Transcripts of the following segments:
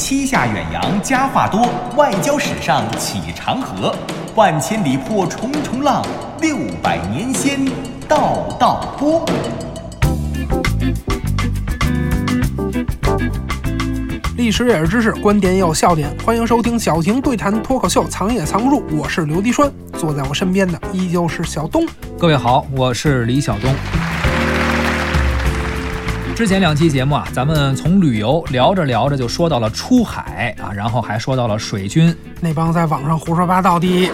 七下远洋佳话多，外交史上起长河，万千里破重重浪，六百年先道道波。历史也是知识，观点也有笑点。欢迎收听小婷对谈脱口秀，藏也藏不住。我是刘迪川，坐在我身边的依旧是小东。各位好，我是李晓东。之前两期节目啊，咱们从旅游聊着聊着就说到了出海啊，然后还说到了水军那帮在网上胡说八道的。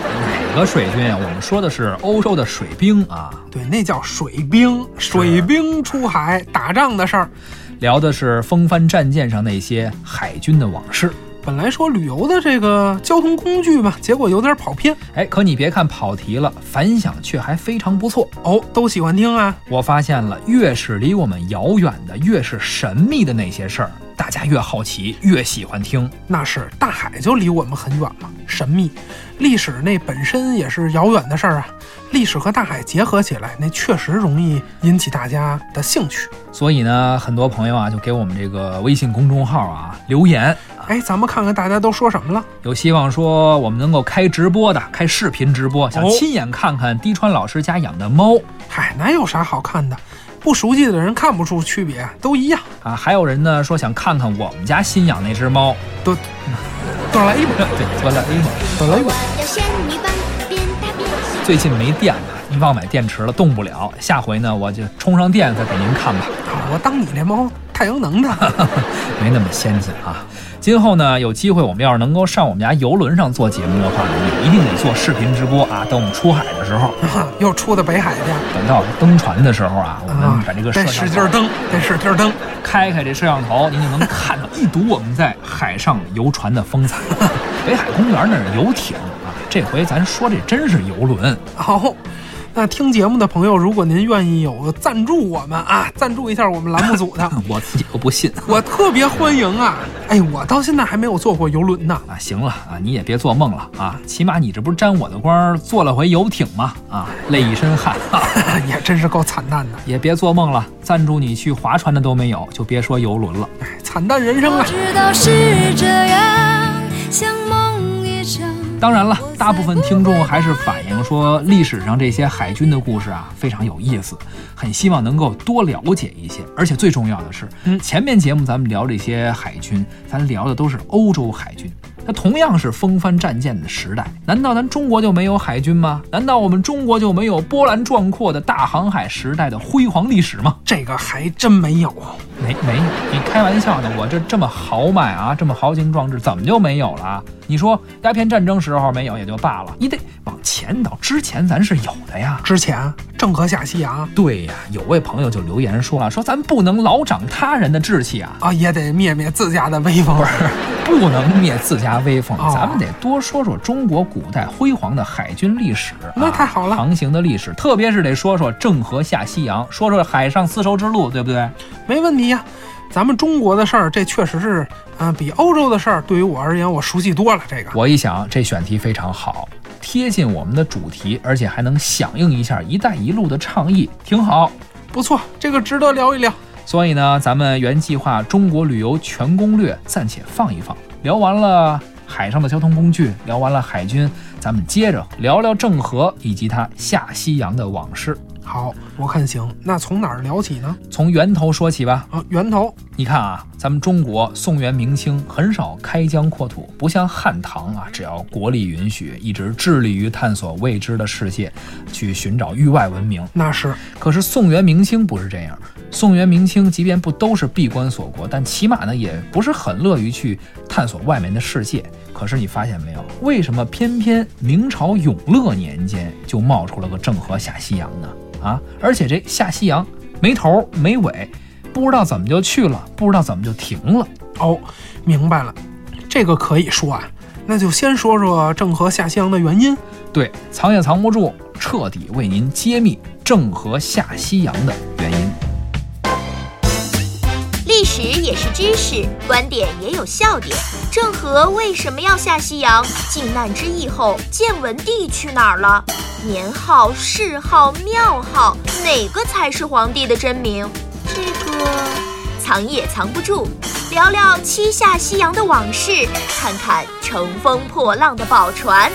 哪个水军啊？我们说的是欧洲的水兵啊。对，那叫水兵，水兵出海打仗的事儿。聊的是风帆战舰上那些海军的往事。本来说旅游的这个交通工具嘛，结果有点跑偏。哎，可你别看跑题了，反响却还非常不错哦，都喜欢听啊。我发现了，越是离我们遥远的，越是神秘的那些事儿，大家越好奇，越喜欢听。那是大海就离我们很远嘛，神秘。历史那本身也是遥远的事儿啊。历史和大海结合起来，那确实容易引起大家的兴趣。所以呢，很多朋友啊，就给我们这个微信公众号啊留言。哎，咱们看看大家都说什么了。有希望说我们能够开直播的，开视频直播，想亲眼看看滴川老师家养的猫。嗨，哪有啥好看的？不熟悉的人看不出区别，都一样啊。还有人呢说想看看我们家新养那只猫。哆哆啦 A 梦，对，哆啦 A 梦，哆啦 A 梦。最近没电了，你忘买电池了，动不了。下回呢，我就充上电再给您看吧。我当你那猫太阳能的，没那么先进啊。今后呢，有机会我们要是能够上我们家游轮上做节目的话呢，也一定得做视频直播啊。等我们出海的时候，又出到北海去。等到登船的时时候啊，我们把这个得使劲蹬，得使劲蹬，开开这摄像头，您就能看到一睹我们在海上游船的风采。北海公园那是游艇啊。这回咱说这真是游轮好，那听节目的朋友，如果您愿意有个赞助我们啊，赞助一下我们栏目组的，我自己都不信，我特别欢迎啊！哎，我到现在还没有坐过游轮呢啊！行了啊，你也别做梦了啊，起码你这不是沾我的光，坐了回游艇吗？啊，累一身汗，也真是够惨淡的。也别做梦了，赞助你去划船的都没有，就别说游轮了。哎，惨淡人生啊！当然了，大部分听众还是反映说，历史上这些海军的故事啊非常有意思，很希望能够多了解一些。而且最重要的是，前面节目咱们聊这些海军，咱聊的都是欧洲海军。那同样是风帆战舰的时代，难道咱中国就没有海军吗？难道我们中国就没有波澜壮阔的大航海时代的辉煌历史吗？这个还真没有，没没有？你开玩笑呢？我这这么豪迈啊，这么豪情壮志，怎么就没有了？你说鸦片战争时候没有也就罢了，你得往前倒，之前咱是有的呀。之前郑和下西洋，对呀。有位朋友就留言说了，说咱不能老长他人的志气啊，啊，也得灭灭自家的威风，不能灭自家威风，咱们得多说说中国古代辉煌的海军历史。那太好了，航行的历史，特别是得说说郑和下西洋，说说海上丝绸之路，对不对？没问题呀。咱们中国的事儿，这确实是，嗯，比欧洲的事儿对于我而言，我熟悉多了。这个，我一想，这选题非常好，贴近我们的主题，而且还能响应一下“一带一路”的倡议，挺好，不错，这个值得聊一聊。所以呢，咱们原计划中国旅游全攻略暂且放一放，聊完了海上的交通工具，聊完了海军，咱们接着聊聊郑和以及他下西洋的往事。好，我看行。那从哪儿聊起呢？从源头说起吧。啊，源头，你看啊，咱们中国宋元明清很少开疆扩土，不像汉唐啊，只要国力允许，一直致力于探索未知的世界，去寻找域外文明。那是。可是宋元明清不是这样。宋元明清即便不都是闭关锁国，但起码呢，也不是很乐于去探索外面的世界。可是你发现没有，为什么偏偏明朝永乐年间就冒出了个郑和下西洋呢？啊！而且这下西洋没头没尾，不知道怎么就去了，不知道怎么就停了。哦，明白了，这个可以说啊，那就先说说郑和下西洋的原因。对，藏也藏不住，彻底为您揭秘郑和下西洋的原因。历史也是知识，观点也有笑点。郑和为什么要下西洋？靖难之役后，建文帝去哪儿了？年号、谥号、庙号，哪个才是皇帝的真名？这个藏也藏不住，聊聊七下西洋的往事，看看乘风破浪的宝船。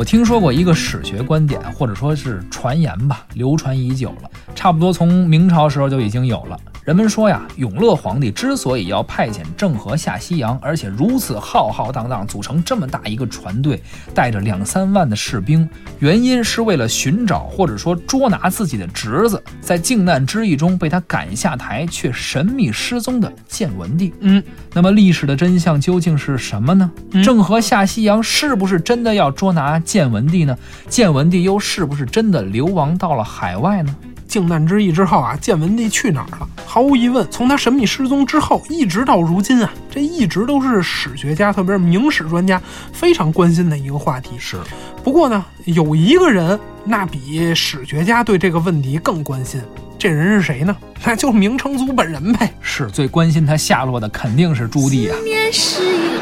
我听说过一个史学观点，或者说是传言吧，流传已久了，差不多从明朝时候就已经有了。人们说呀，永乐皇帝之所以要派遣郑和下西洋，而且如此浩浩荡荡，组成这么大一个船队，带着两三万的士兵，原因是为了寻找或者说捉拿自己的侄子，在靖难之役中被他赶下台却神秘失踪的建文帝。嗯，那么历史的真相究竟是什么呢？郑和下西洋是不是真的要捉拿建文帝呢？建文帝又是不是真的流亡到了海外呢？靖难之役之后啊，建文帝去哪儿了？毫无疑问，从他神秘失踪之后，一直到如今啊，这一直都是史学家，特别是明史专家非常关心的一个话题。是，不过呢，有一个人那比史学家对这个问题更关心，这人是谁呢？那就是明成祖本人呗。是最关心他下落的肯定是朱棣啊，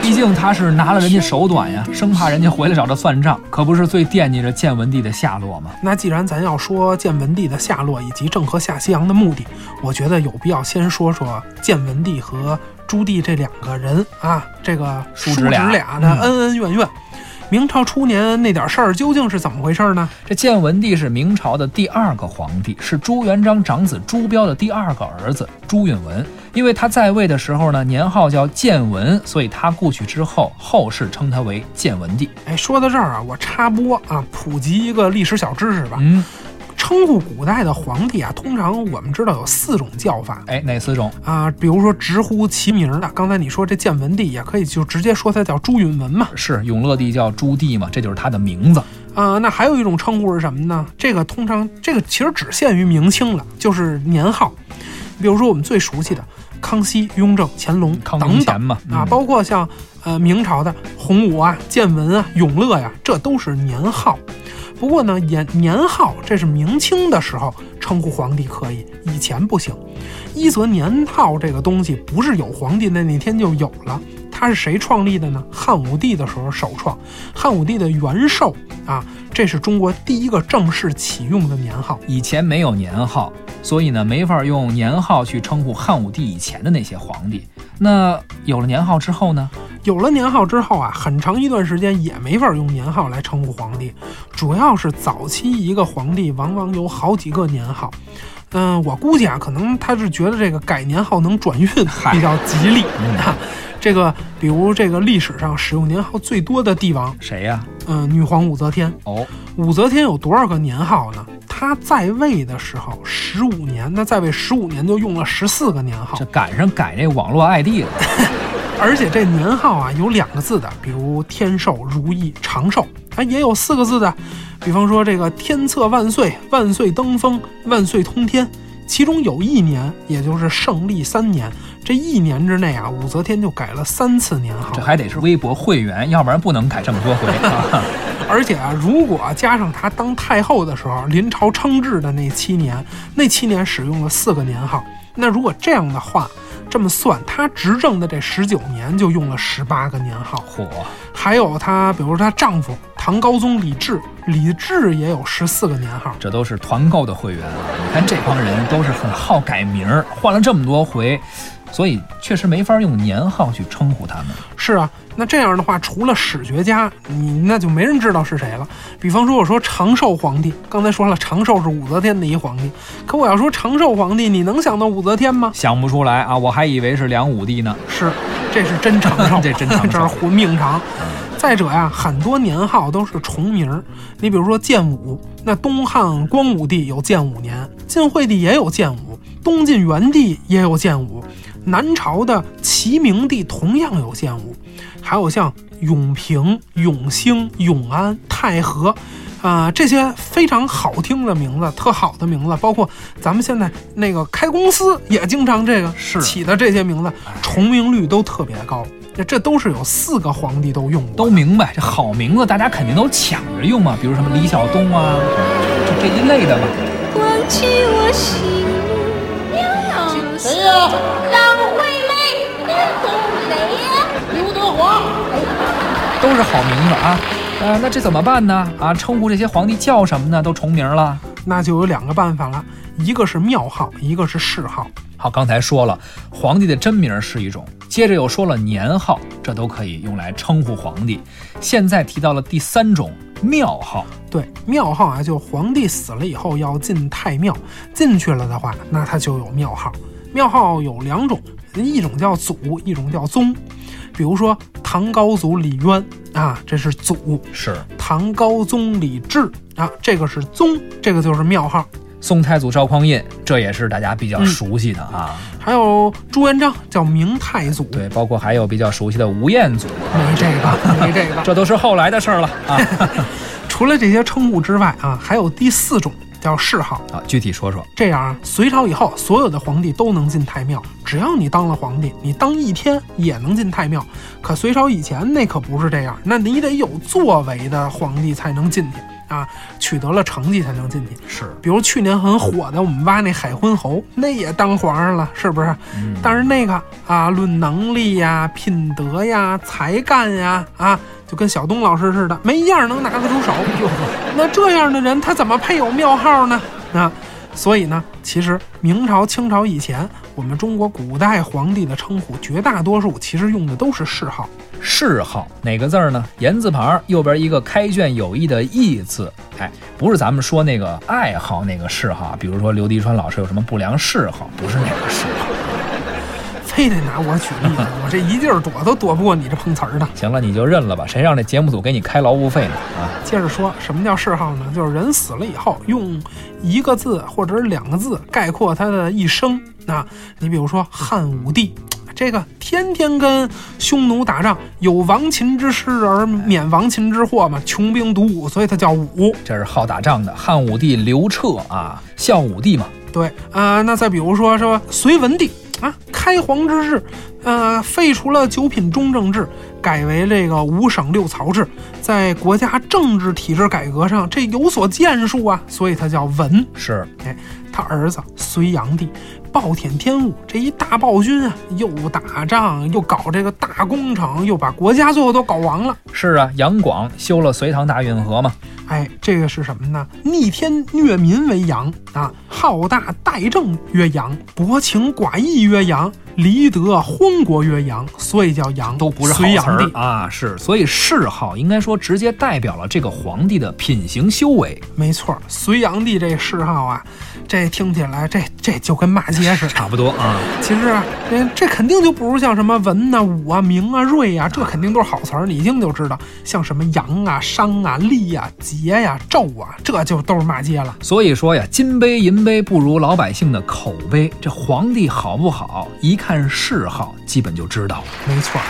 毕竟他是拿了人家手短呀，生怕人家回来找他算账，可不是最惦记着建文帝的下落吗？那既然咱要说建文帝的下落以及郑和下西洋的目的，我觉得有必要先说说建文帝和朱棣这两个人啊，这个叔侄俩俩的恩恩怨怨。明朝初年那点事儿究竟是怎么回事呢？这建文帝是明朝的第二个皇帝，是朱元璋长子朱标的第二个儿子朱允文。因为他在位的时候呢，年号叫建文，所以他故去之后，后世称他为建文帝。哎，说到这儿啊，我插播啊，普及一个历史小知识吧。嗯，称呼古代的皇帝啊，通常我们知道有四种叫法。哎，哪四种啊？比如说直呼其名的，刚才你说这建文帝也可以就直接说他叫朱允文嘛。是永乐帝叫朱棣嘛，这就是他的名字啊。那还有一种称呼是什么呢？这个通常这个其实只限于明清了，就是年号。比如说我们最熟悉的康熙、雍正、乾隆等等嘛啊，包括像呃明朝的洪武啊、建文啊、永乐呀，这都是年号。不过呢，年年号这是明清的时候称呼皇帝可以，以前不行。一则年号这个东西不是有皇帝的那天就有了，它是谁创立的呢？汉武帝的时候首创，汉武帝的元寿啊，这是中国第一个正式启用的年号。以前没有年号，所以呢没法用年号去称呼汉武帝以前的那些皇帝。那有了年号之后呢？有了年号之后啊，很长一段时间也没法用年号来称呼皇帝，主要是早期一个皇帝往往有好几个年号。嗯，我估计啊，可能他是觉得这个改年号能转运比较吉利啊。这个，比如这个历史上使用年号最多的帝王谁呀？嗯，女皇武则天。哦，武则天有多少个年号呢？她在位的时候十五年，那在位十五年就用了十四个年号，这赶上改那网络 ID 了。而且这年号啊，有两个字的，比如天寿、如意、长寿，啊，也有四个字的，比方说这个天策万岁、万岁登封、万岁通天。其中有一年，也就是胜利三年，这一年之内啊，武则天就改了三次年号。这还得是微博会员，要不然不能改这么多回。而且啊，如果加上她当太后的时候临朝称制的那七年，那七年使用了四个年号。那如果这样的话，这么算，她执政的这十九年就用了十八个年号。嚯！还有她，比如说她丈夫唐高宗李治，李治也有十四个年号。这都是团购的会员啊！你看这帮人都是很好改名儿，换了这么多回。所以确实没法用年号去称呼他们。是啊，那这样的话，除了史学家，你那就没人知道是谁了。比方说，我说长寿皇帝，刚才说了，长寿是武则天的一皇帝。可我要说长寿皇帝，你能想到武则天吗？想不出来啊，我还以为是梁武帝呢。是，这是真长寿，这真长寿，这是活命长。再者呀，很多年号都是重名儿。你比如说建武，那东汉光武帝有建武年，晋惠帝也有建武，东晋元帝也有建武。南朝的齐明帝同样有建武，还有像永平、永兴、永安、太和，啊，这些非常好听的名字，特好的名字，包括咱们现在那个开公司也经常这个起的这些名字，重名率都特别高。这这都是有四个皇帝都用过，都明白这好名字，大家肯定都抢着用嘛，比如什么李晓东啊，就这一类的吧。忘记我？都是好名字啊，呃，那这怎么办呢？啊，称呼这些皇帝叫什么呢？都重名了。那就有两个办法了，一个是庙号，一个是谥号。好，刚才说了，皇帝的真名是一种，接着又说了年号，这都可以用来称呼皇帝。现在提到了第三种庙号，对，庙号啊，就皇帝死了以后要进太庙，进去了的话，那他就有庙号。庙号有两种，一种叫祖，一种叫宗。比如说唐高祖李渊啊，这是祖；是唐高宗李治啊，这个是宗，这个就是庙号。宋太祖赵匡胤，这也是大家比较熟悉的啊。还有朱元璋叫明太祖，对，包括还有比较熟悉的吴彦祖，没这个，没这个，这都是后来的事儿了啊。除了这些称呼之外啊，还有第四种叫谥号啊。具体说说，这样啊，隋朝以后所有的皇帝都能进太庙，只要你当了皇帝，你当一天也能进太庙。可隋朝以前那可不是这样，那你得有作为的皇帝才能进去。啊，取得了成绩才能进去。是，比如去年很火的，我们挖那海昏侯，那也当皇上了，是不是？嗯。但是那个啊，论能力呀、品德呀、才干呀，啊，就跟小东老师似的，没一样能拿得出手。那这样的人，他怎么配有庙号呢？啊，所以呢，其实明朝、清朝以前，我们中国古代皇帝的称呼，绝大多数其实用的都是谥号。谥号哪个字儿呢？言字旁右边一个开卷有益的益字，哎，不是咱们说那个爱好那个谥号，比如说刘迪川老师有什么不良嗜好，不是那个嗜号。非得拿我举例子，我这一劲儿躲都躲不过你这碰瓷儿的。行了，你就认了吧，谁让这节目组给你开劳务费呢？啊，接着说什么叫谥号呢？就是人死了以后用一个字或者两个字概括他的一生。啊你比如说汉武帝。这个天天跟匈奴打仗，有亡秦之师而免亡秦之祸嘛，穷兵黩武，所以他叫武。这是好打仗的汉武帝刘彻啊，孝武帝嘛。对啊，那再比如说说隋文帝啊，开皇之治，呃，废除了九品中正制，改为这个五省六曹制，在国家政治体制改革上这有所建树啊，所以它叫文。是，哎，他儿子隋炀帝。暴殄天物，这一大暴君啊，又打仗又搞这个大工程，又把国家最后都搞亡了。是啊，杨广修了隋唐大运河嘛。哎，这个是什么呢？逆天虐民为杨啊，好大怠政曰杨，薄情寡义曰杨。离德荒国曰杨，所以叫杨，都不是好词儿啊。是，所以谥号应该说直接代表了这个皇帝的品行修为。没错，隋炀帝这谥号啊，这听起来这这就跟骂街似的，差不多啊。其实这这肯定就不如像什么文呐、武啊、明啊、瑞啊，这肯定都是好词儿，你一听就知道。像什么阳啊、商啊、利啊、劫呀、纣啊，这就都是骂街了。所以说呀，金杯银杯不如老百姓的口碑。这皇帝好不好，一看。看谥号，基本就知道了。没错。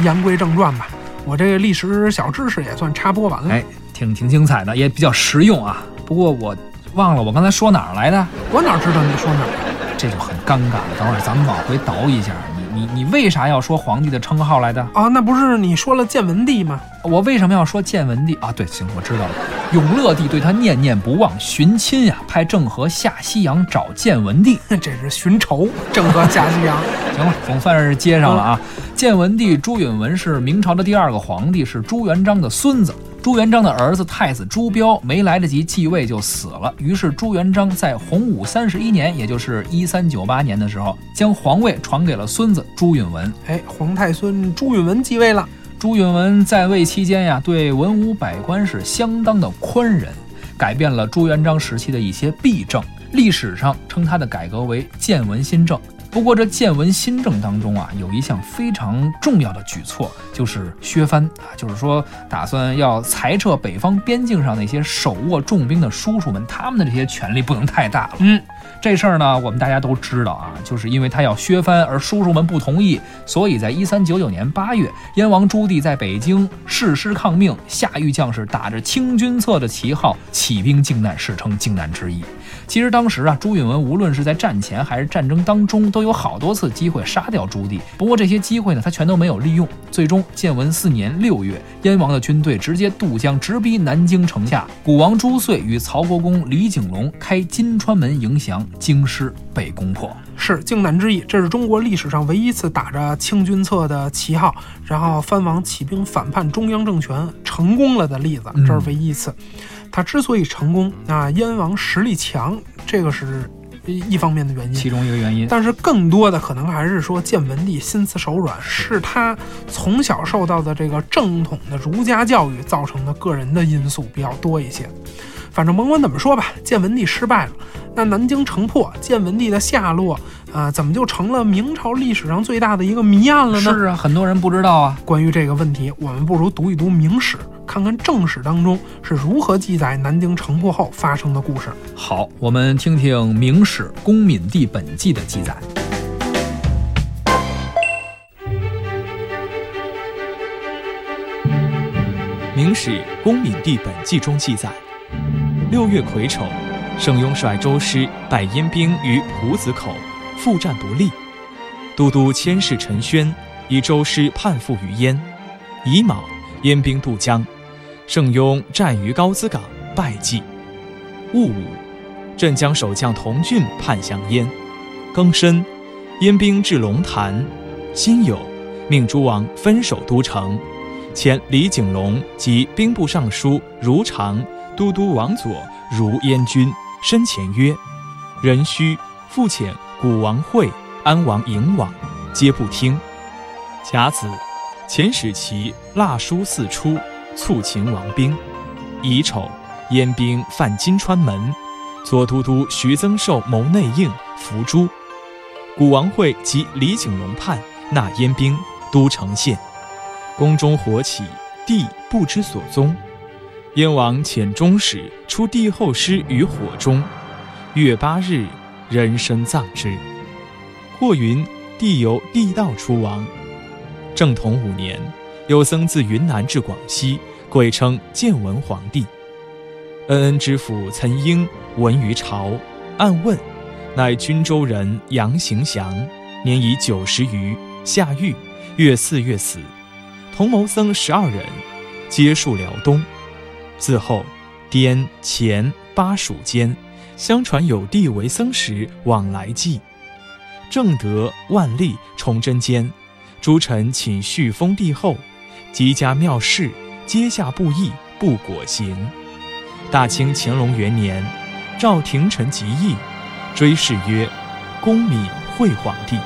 言归正传吧，我这个历史小知识也算插播完了。哎，挺挺精彩的，也比较实用啊。不过我忘了我刚才说哪儿来的，我哪知道你说哪儿？这就很尴尬了。等会儿咱们往回倒一下。你你你为啥要说皇帝的称号来的啊？那不是你说了建文帝吗？我为什么要说建文帝啊？对，行，我知道了。永乐帝对他念念不忘，寻亲呀，派郑和下西洋找建文帝，这是寻仇。郑和下西洋，行了，总算是接上了啊。建文帝朱允文是明朝的第二个皇帝，是朱元璋的孙子。朱元璋的儿子太子朱标没来得及继位就死了，于是朱元璋在洪武三十一年，也就是一三九八年的时候，将皇位传给了孙子朱允文。哎，皇太孙朱允文继位了。朱允文在位期间呀，对文武百官是相当的宽仁，改变了朱元璋时期的一些弊政。历史上称他的改革为建文新政。不过这建文新政当中啊，有一项非常重要的举措，就是削藩啊，就是说打算要裁撤北方边境上那些手握重兵的叔叔们，他们的这些权力不能太大了。嗯，这事儿呢，我们大家都知道啊，就是因为他要削藩，而叔叔们不同意，所以在一三九九年八月，燕王朱棣在北京誓师抗命，下狱将士打着清君侧的旗号起兵靖难，史称靖难之役。其实当时啊，朱允文无论是在战前还是战争当中，都有好多次机会杀掉朱棣。不过这些机会呢，他全都没有利用。最终建文四年六月，燕王的军队直接渡江，直逼南京城下。古王朱穗与曹国公李景隆开金川门迎降，京师被攻破。是靖难之役，这是中国历史上唯一一次打着清君侧的旗号，然后藩王起兵反叛中央政权成功了的例子，这是唯一一次。他之所以成功啊，燕王实力强，这个是一方面的原因，其中一个原因。但是更多的可能还是说建文帝心慈手软，是他从小受到的这个正统的儒家教育造成的个人的因素比较多一些。反正甭管怎么说吧，建文帝失败了，那南京城破，建文帝的下落啊，怎么就成了明朝历史上最大的一个谜案了呢？是啊，很多人不知道啊。关于这个问题，我们不如读一读《明史》，看看正史当中是如何记载南京城破后发生的故事。好，我们听听《明史·公敏帝本纪》的记载。《明史·公敏帝本纪》中记载。六月癸丑，盛庸率周师败燕兵于蒲子口，复战不利。都督千事陈宣以周师叛附于燕。乙卯，燕兵渡江，盛庸战于高淄港，败绩。戊午，镇江守将童俊叛降燕。庚申，燕兵至龙潭。辛酉，命诸王分守都城，遣李景龙及兵部尚书如常。都督王佐如燕军，申前曰：“壬戌，复遣古王会、安王迎往，皆不听。”甲子，遣使其蜡书四出，促秦王兵。乙丑，燕兵犯金川门，左都督徐增寿谋内应，伏诛。古王会及李景龙叛，纳燕兵，都城陷。宫中火起，帝不知所踪。燕王遣中使出帝后尸于火中，月八日，人身葬之。或云帝由地道出亡。正统五年，有僧自云南至广西，鬼称建文皇帝。恩恩知府岑英闻于朝，暗问，乃均州人杨行祥，年已九十余，下狱，月四月死。同谋僧十二人，皆戍辽东。自后，滇黔巴蜀间，相传有地为僧时往来祭。正德、万历、崇祯间，诸臣请续封帝后，及家庙事，阶下布议，不果行。大清乾隆元年，赵廷臣即议，追谥曰恭敏惠皇帝。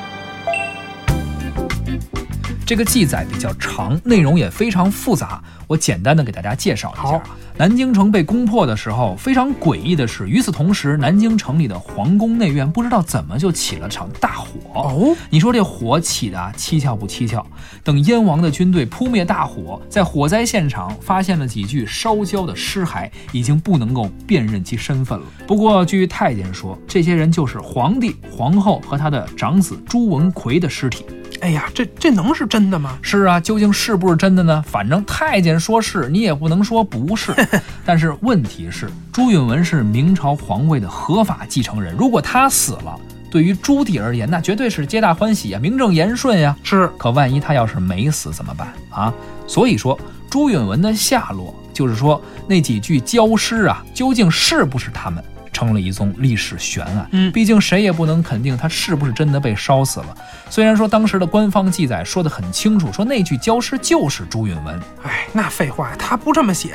这个记载比较长，内容也非常复杂。我简单的给大家介绍一下。南京城被攻破的时候，非常诡异的是，与此同时，南京城里的皇宫内院不知道怎么就起了场大火。哦，你说这火起的蹊跷不蹊跷？等燕王的军队扑灭大火，在火灾现场发现了几具烧焦的尸骸，已经不能够辨认其身份了。不过，据太监说，这些人就是皇帝、皇后和他的长子朱文奎的尸体。哎呀，这这能是真的吗？是啊，究竟是不是真的呢？反正太监说是，你也不能说不是。但是问题是，朱允文是明朝皇位的合法继承人，如果他死了，对于朱棣而言，那绝对是皆大欢喜啊，名正言顺呀。是，可万一他要是没死怎么办啊？所以说，朱允文的下落，就是说那几句焦尸啊，究竟是不是他们？成了一宗历史悬案。嗯，毕竟谁也不能肯定他是不是真的被烧死了。虽然说当时的官方记载说得很清楚，说那具焦尸就是朱允文。哎，那废话，他不这么写，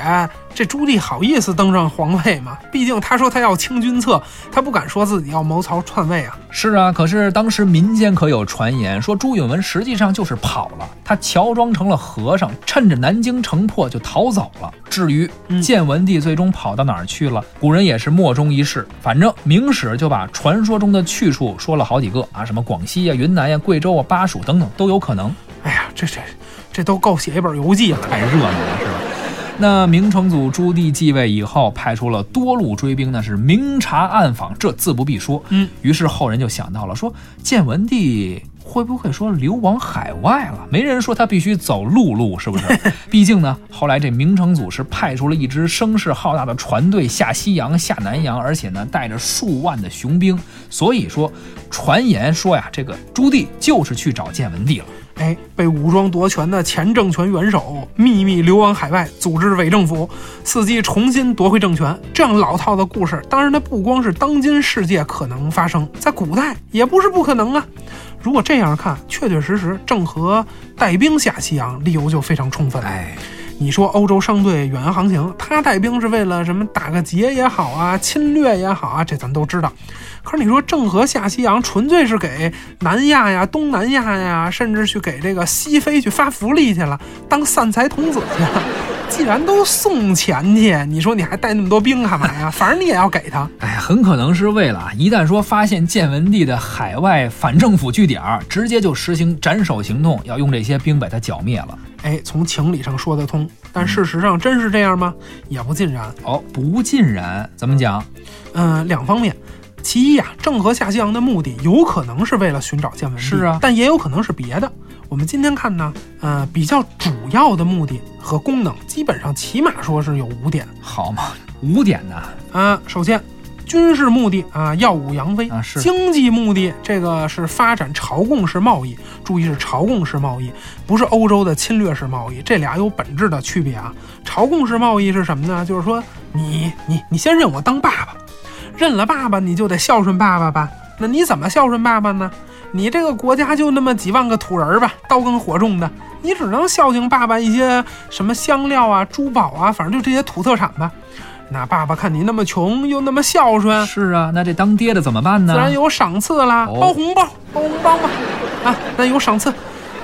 这朱棣好意思登上皇位吗？毕竟他说他要清君侧，他不敢说自己要谋朝篡位啊。是啊，可是当时民间可有传言说朱允文实际上就是跑了，他乔装成了和尚，趁着南京城破就逃走了。至于建文帝最终跑到哪儿去了，古人也是莫衷一是。反正《明史》就把传说中的去处说了好几个啊，什么广西呀、云南呀、贵州啊、巴蜀等等都有可能。哎呀，这这这都够写一本游记了，太热闹了，是吧？那明成祖朱棣继位以后，派出了多路追兵，那是明察暗访，这自不必说。嗯，于是后人就想到了，说建文帝会不会说流亡海外了？没人说他必须走陆路，是不是？毕竟呢，后来这明成祖是派出了一支声势浩大的船队下西洋、下南洋，而且呢带着数万的雄兵。所以说，传言说呀，这个朱棣就是去找建文帝了。哎，被武装夺权的前政权元首秘密流亡海外，组织伪政府，伺机重新夺回政权。这样老套的故事，当然它不光是当今世界可能发生，在古代也不是不可能啊。如果这样看，确确实实郑和带兵下西洋，理由就非常充分了。哎，你说欧洲商队远洋航行，他带兵是为了什么？打个劫也好啊，侵略也好啊，这咱都知道。可是你说郑和下西洋，纯粹是给南亚呀、东南亚呀，甚至去给这个西非去发福利去了，当散财童子去了。既然都送钱去，你说你还带那么多兵干嘛呀？反正你也要给他。哎，很可能是为了一旦说发现建文帝的海外反政府据点，直接就实行斩首行动，要用这些兵把他剿灭了。哎，从情理上说得通，但事实上真是这样吗？也不尽然。哦，不尽然，怎么讲？嗯，两方面。其一啊，郑和下西洋的目的有可能是为了寻找建文帝，是啊，但也有可能是别的。我们今天看呢，呃，比较主要的目的和功能，基本上起码说是有五点。好嘛，五点呢？啊，首先，军事目的啊，耀武扬威啊；是经济目的，这个是发展朝贡式贸易。注意是朝贡式贸易，不是欧洲的侵略式贸易，这俩有本质的区别啊。朝贡式贸易是什么呢？就是说，你你你先认我当爸爸。认了爸爸，你就得孝顺爸爸吧？那你怎么孝顺爸爸呢？你这个国家就那么几万个土人吧，刀耕火种的，你只能孝敬爸爸一些什么香料啊、珠宝啊，反正就这些土特产吧。那爸爸看你那么穷，又那么孝顺，是啊，那这当爹的怎么办呢？自然有赏赐啦，包红包，包红包嘛。啊，那有赏赐。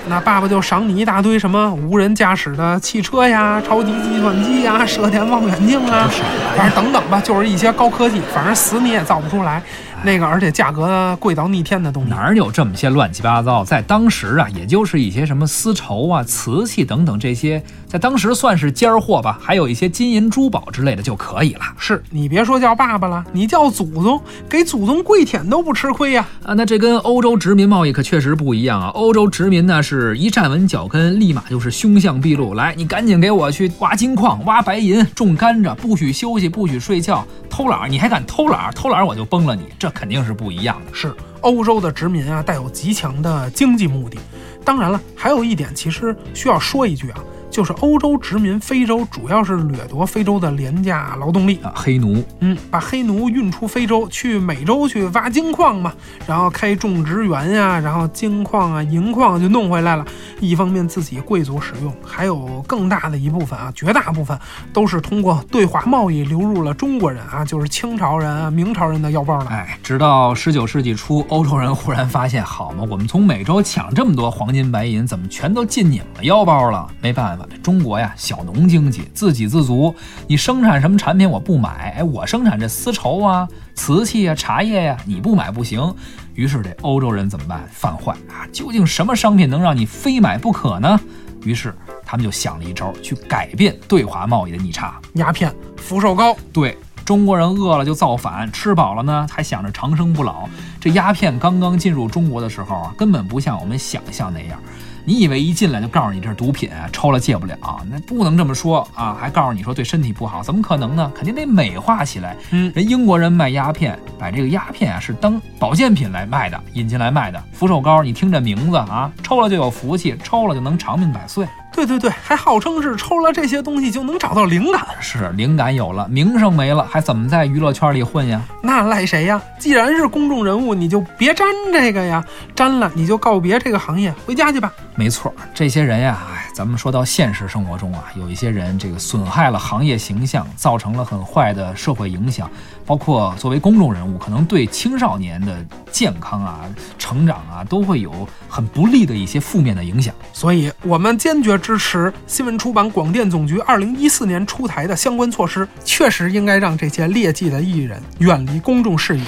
那爸爸就赏你一大堆什么无人驾驶的汽车呀、超级计算机呀、射电望远镜啊，反正等等吧，就是一些高科技，反正死你也造不出来。那个，而且价格贵到逆天的东西，哪有这么些乱七八糟？在当时啊，也就是一些什么丝绸啊、瓷器等等这些，在当时算是尖儿货吧。还有一些金银珠宝之类的就可以了。是你别说叫爸爸了，你叫祖宗，给祖宗跪舔都不吃亏呀！啊，那这跟欧洲殖民贸易可确实不一样啊。欧洲殖民呢，是一站稳脚跟，立马就是凶相毕露。来，你赶紧给我去挖金矿、挖白银、种甘蔗，不许休息，不许睡觉，偷懒你还敢偷懒偷懒我就崩了你！这。肯定是不一样的。是欧洲的殖民啊，带有极强的经济目的。当然了，还有一点，其实需要说一句啊。就是欧洲殖民非洲，主要是掠夺非洲的廉价劳动力啊，黑奴。嗯，把黑奴运出非洲，去美洲去挖金矿嘛，然后开种植园呀，然后金矿啊、银矿就弄回来了。一方面自己贵族使用，还有更大的一部分啊，绝大部分都是通过对华贸易流入了中国人啊，就是清朝人啊、明朝人的腰包了。哎，直到十九世纪初，欧洲人忽然发现，好嘛，我们从美洲抢这么多黄金白银，怎么全都进你们腰包了？没办法。中国呀，小农经济，自给自足。你生产什么产品我不买，哎，我生产这丝绸啊、瓷器啊、茶叶呀，你不买不行。于是这欧洲人怎么办？犯坏啊！究竟什么商品能让你非买不可呢？于是他们就想了一招，去改变对华贸易的逆差。鸦片、福寿膏。对，中国人饿了就造反，吃饱了呢还想着长生不老。这鸦片刚刚进入中国的时候啊，根本不像我们想象那样。你以为一进来就告诉你这是毒品，抽了戒不了？那不能这么说啊！还告诉你说对身体不好，怎么可能呢？肯定得美化起来。嗯，人英国人卖鸦片，把这个鸦片啊是当保健品来卖的，引进来卖的。福寿膏，你听这名字啊，抽了就有福气，抽了就能长命百岁。对对对，还号称是抽了这些东西就能找到灵感。是灵感有了，名声没了，还怎么在娱乐圈里混呀？那赖谁呀？既然是公众人物，你就别沾这个呀，沾了你就告别这个行业，回家去吧。没错，这些人呀，哎，咱们说到现实生活中啊，有一些人这个损害了行业形象，造成了很坏的社会影响，包括作为公众人物，可能对青少年的健康啊、成长啊，都会有很不利的一些负面的影响。所以，我们坚决支持新闻出版广电总局二零一四年出台的相关措施，确实应该让这些劣迹的艺人远离公众视野。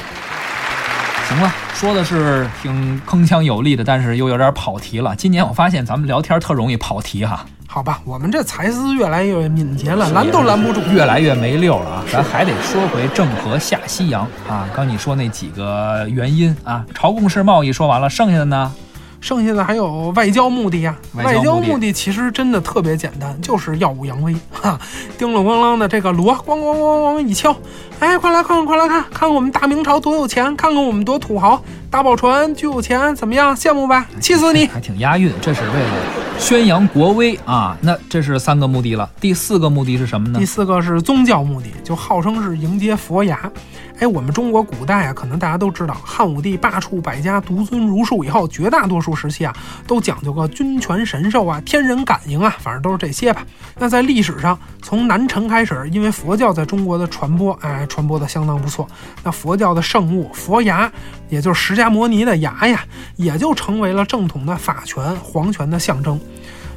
行了，说的是挺铿锵有力的，但是又有点跑题了。今年我发现咱们聊天特容易跑题哈。好吧，我们这才思越来越敏捷了，拦都拦不住，越来越没溜了啊！咱还得说回郑和下西洋啊。刚你说那几个原因啊，朝贡式贸易说完了，剩下的呢？剩下的还有外交目的呀，外交目的其实真的特别简单，就是耀武扬威 哈。叮了咣啷的这个锣咣咣咣咣一敲，哎，快来看，快来看，看我们大明朝多有钱，看看我们多土豪，大宝船巨有钱，怎么样？羡慕吧？气死你！还挺押韵，这是为了宣扬国威啊。那这是三个目的了，第四个目的是什么呢？第四个是宗教目的，就号称是迎接佛牙。哎，我们中国古代啊，可能大家都知道，汉武帝罢黜百家，独尊儒术以后，绝大多数时期啊，都讲究个君权神授啊，天人感应啊，反正都是这些吧。那在历史上，从南陈开始，因为佛教在中国的传播，哎，传播的相当不错。那佛教的圣物佛牙，也就是释迦摩尼的牙呀，也就成为了正统的法权、皇权的象征。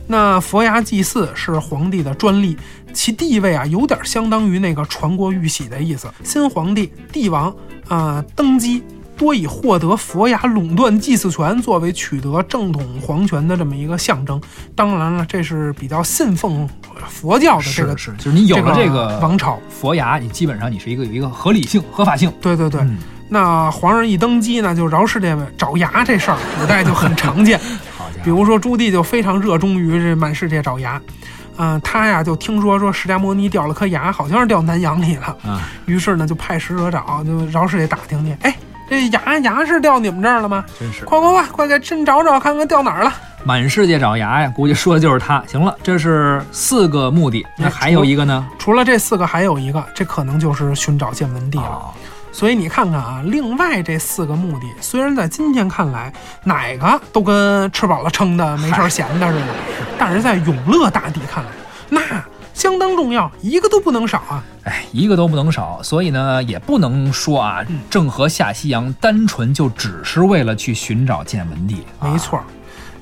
那佛牙祭祀是皇帝的专利，其地位啊，有点相当于那个传国玉玺的意思。新皇帝、帝王啊登基，多以获得佛牙垄断祭祀权作为取得正统皇权的这么一个象征。当然了，这是比较信奉佛教的这个，是就是你有了这个王朝佛牙，你基本上你是一个有一个合理性、合法性。对对对。嗯那皇上一登基呢，就饶氏这找牙这事儿，古代就很常见。比如说朱棣就非常热衷于这满世界找牙，嗯，他呀就听说说释迦摩尼掉了颗牙，好像是掉南洋里了，啊，于是呢就派使者找，就饶世界打听去，哎，这牙牙是掉你们这儿了吗？真是快快快，快给朕找找看看掉哪儿了。满世界找牙呀，估计说的就是他。行了，这是四个目的，那还有一个呢？除了这四个，还有一个，这可能就是寻找建文帝了。哦所以你看看啊，另外这四个目的，虽然在今天看来哪个都跟吃饱了撑的没事儿闲的似的，但是在永乐大帝看来，那相当重要，一个都不能少啊。哎，一个都不能少，所以呢，也不能说啊，郑和下西洋单纯就只是为了去寻找建文帝。啊没错，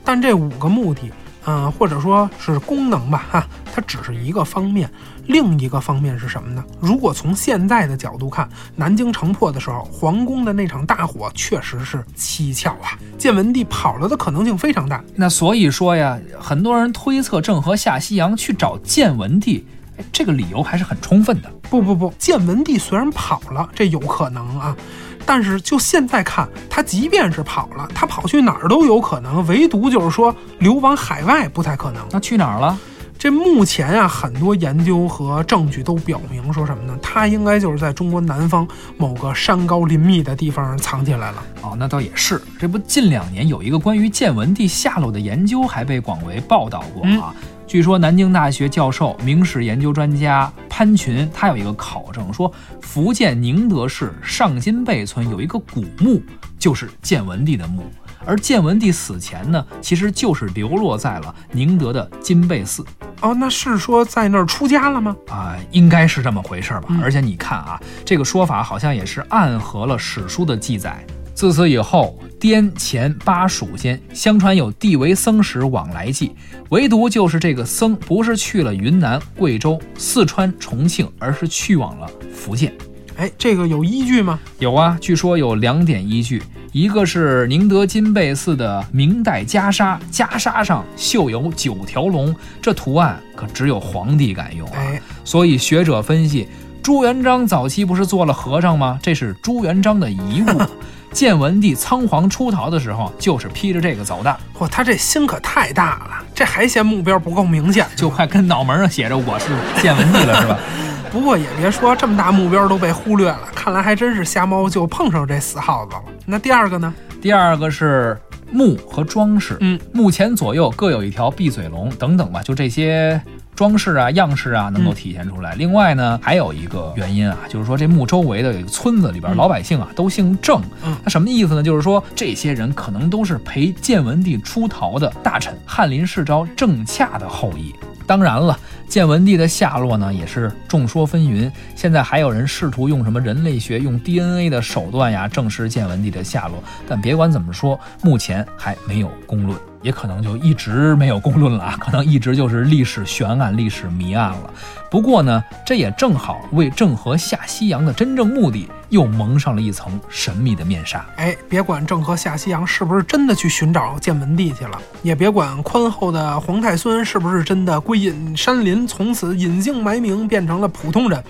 但这五个目的，嗯、或者说是功能吧，哈，它只是一个方面。另一个方面是什么呢？如果从现在的角度看，南京城破的时候，皇宫的那场大火确实是蹊跷啊，建文帝跑了的可能性非常大。那所以说呀，很多人推测郑和下西洋去找建文帝，哎，这个理由还是很充分的。不不不，建文帝虽然跑了，这有可能啊，但是就现在看，他即便是跑了，他跑去哪儿都有可能，唯独就是说流亡海外不太可能。那去哪儿了？这目前啊，很多研究和证据都表明说什么呢？它应该就是在中国南方某个山高林密的地方藏起来了。哦，那倒也是。这不，近两年有一个关于建文帝下落的研究还被广为报道过啊。据说南京大学教授、明史研究专家潘群，他有一个考证说，福建宁德市上金贝村有一个古墓，就是建文帝的墓。而建文帝死前呢，其实就是流落在了宁德的金贝寺。哦，那是说在那儿出家了吗？啊、应该是这么回事吧。嗯而且你看啊，这个说法好像也是暗合了史书的记载。自此以后，滇黔巴蜀间相传有地为僧时往来记，唯独就是这个僧不是去了云南、贵州、四川、重庆，而是去往了福建。哎，这个有依据吗？有啊，据说有两点依据，一个是宁德金贝寺的明代袈裟，袈裟上绣有九条龙，这图案可只有皇帝敢用啊。哎，所以学者分析，朱元璋早期不是做了和尚吗？这是朱元璋的遗物。建文帝仓皇出逃的时候，就是披着这个走的，嚯，他这心可太大了，这还嫌目标不够明显，就快跟脑门上写着“我是建文帝”了，是吧？不过也别说这么大目标都被忽略了，看来还真是瞎猫就碰上这死耗子了。那第二个呢？第二个是墓和装饰，嗯，墓前左右各有一条闭嘴龙等等吧，就这些装饰啊、样式啊能够体现出来。另外呢，还有一个原因啊，就是说这墓周围的有一个村子里边，嗯老百姓啊都姓郑，嗯那什么意思呢？就是说这些人可能都是陪建文帝出逃的大臣翰林世昭郑洽的后裔。当然了，建文帝的下落呢也是众说纷纭。现在还有人试图用什么人类学、用 DNA 的手段呀证实建文帝的下落，但别管怎么说，目前还没有公论，也可能就一直没有公论了啊，可能一直就是历史悬案、历史谜案了。不过呢，这也正好为郑和下西洋的真正目的又蒙上了一层神秘的面纱。哎，别管郑和下西洋是不是真的去寻找建文帝去了，也别管宽厚的皇太孙是不是真的归隐山林，从此隐姓埋名变成了普通人，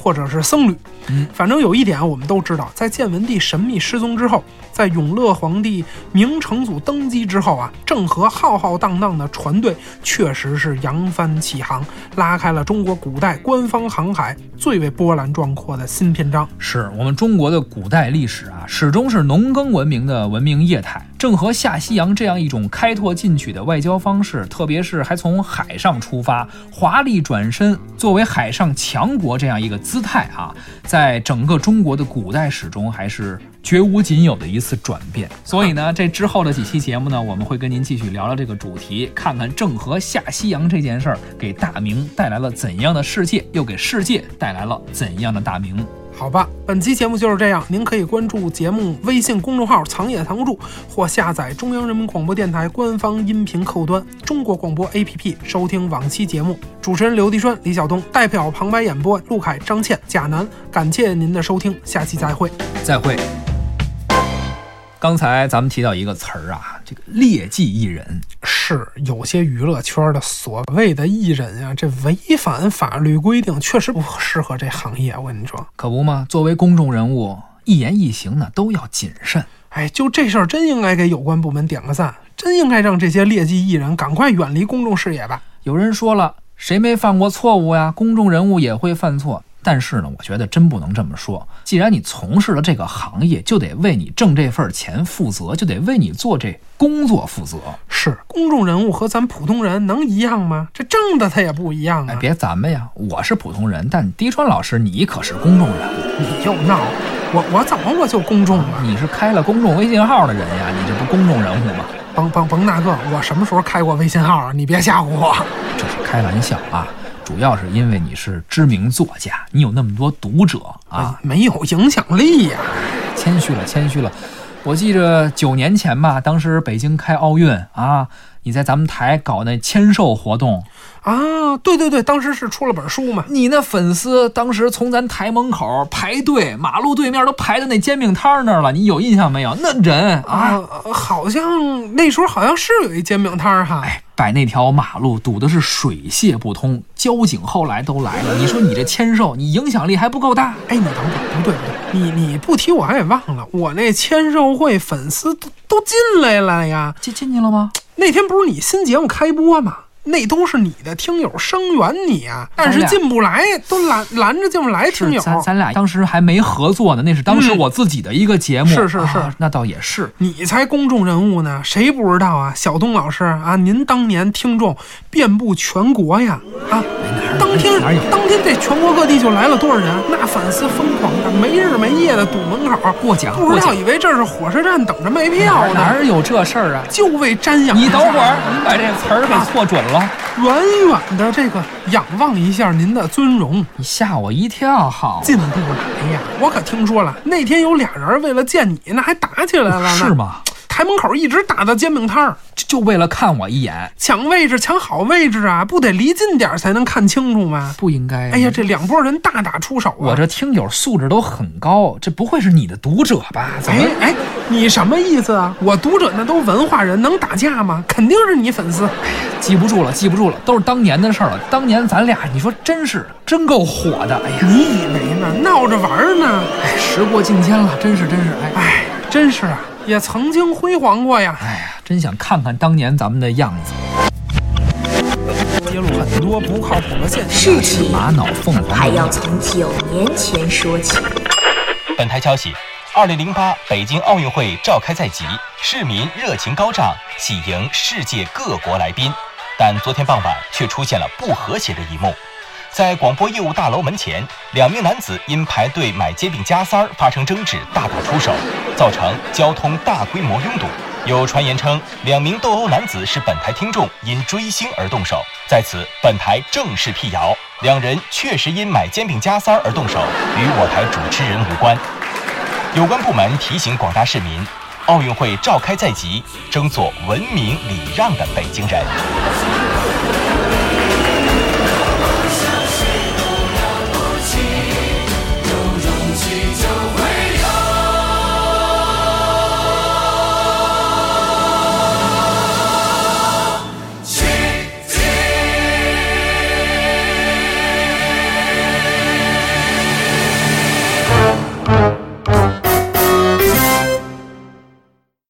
或者是僧侣。嗯，反正有一点我们都知道，在建文帝神秘失踪之后，在永乐皇帝明成祖登基之后啊，郑和浩浩荡荡的船队确实是扬帆起航，拉开了中国古代官方航海最为波澜壮阔的新篇章。是我们中国的古代历史啊，始终是农耕文明的文明业态。郑和下西洋这样一种开拓进取的外交方式，特别是还从海上出发，华丽转身，作为海上强国这样一个姿态啊，在整个中国的古代史中还是绝无仅有的一次转变。所以呢，这之后的几期节目呢，我们会跟您继续聊聊这个主题，看看郑和下西洋这件事儿给大明带来了怎样的世界，又给世界带来了怎样的大明。好吧，本期节目就是这样。您可以关注节目微信公众号“藏也藏不住”，或下载中央人民广播电台官方音频客户端“中国广播 APP” 收听往期节目。主持人刘迪川、李晓东代表旁白演播，陆凯、张倩、贾楠，感谢您的收听，下期再会。再会。刚才咱们提到一个词儿啊，这个劣迹艺人。是有些娱乐圈的所谓的艺人啊，这违反法律规定，确实不适合这行业。我跟你说，可不嘛，作为公众人物，一言一行呢都要谨慎。哎，就这事儿，真应该给有关部门点个赞，真应该让这些劣迹艺人赶快远离公众视野吧。有人说了，谁没犯过错误呀？公众人物也会犯错。但是呢，我觉得真不能这么说。既然你从事了这个行业，就得为你挣这份钱负责，就得为你做这工作负责。是公众人物和咱普通人能一样吗？这挣的他也不一样啊！哎，别咱们呀，我是普通人，但滴川老师你可是公众人物。你又闹，我我怎么我就公众了？你是开了公众微信号的人呀，你这不公众人物吗？甭甭甭那个，我什么时候开过微信号啊？你别吓唬我。这是开玩笑啊。主要是因为你是知名作家，你有那么多读者啊，没有影响力呀。谦虚了，谦虚了。我记着九年前吧，当时北京开奥运啊，你在咱们台搞那签售活动。啊，对对对，当时是出了本书嘛。你那粉丝当时从咱台门口排队，马路对面都排到那煎饼摊那儿了，你有印象没有？那人啊，好像那时候好像是有一煎饼摊哈。哎，把那条马路堵的是水泄不通，交警后来都来了。你说你这签售，你影响力还不够大？哎，你等等，不对不对，你你不提我还给忘了，我那签售会粉丝都都进来了呀，进进去了吗？那天不是你新节目开播吗？那都是你的听友声援你啊，但是进不来，都拦拦着进不来听友。咱咱俩当时还没合作呢，那是当时我自己的一个节目。是是是，那倒也是。你才公众人物呢，谁不知道啊？小东老师啊，您当年听众遍布全国呀啊！当天当天这全国各地就来了多少人？那粉丝疯狂的，没日没夜的堵门口过奖，不知道以为这是火车站等着卖票呢。哪有这事儿啊？就为瞻仰。你等会儿，你把这词儿给错准了。远远的这个仰望一下您的尊容，你吓我一跳。好，进不来呀！我可听说了，那天有俩人为了见你，那还打起来了呢。是吗？台门口一直打到煎饼摊儿，就为了看我一眼，抢位置，抢好位置啊！不得离近点才能看清楚吗？不应该。哎呀，这两拨人大打出手啊！我这听友素质都很高，这不会是你的读者吧？哎哎，你什么意思啊？我读者那都文化人，能打架吗？肯定是你粉丝。哎呀，记不住了，记不住了，都是当年的事儿了。当年咱俩，你说真是真够火的。哎呀，你以为呢？闹着玩呢？哎，时过境迁了，真是真是。哎哎，真是啊。也曾经辉煌过呀！哎呀，真想看看当年咱们的样子。揭露很多不靠谱的现象。事情玛瑙凤凰还要从九年前说起。本台消息：二零零八北京奥运会召开在即，市民热情高涨，喜迎世界各国来宾。但昨天傍晚却出现了不和谐的一幕。在广播业务大楼门前，两名男子因排队买煎饼夹塞儿发生争执，大打出手，造成交通大规模拥堵。有传言称，两名斗殴男子是本台听众，因追星而动手。在此，本台正式辟谣，两人确实因买煎饼夹塞儿而动手，与我台主持人无关。有关部门提醒广大市民，奥运会召开在即，争做文明礼让的北京人。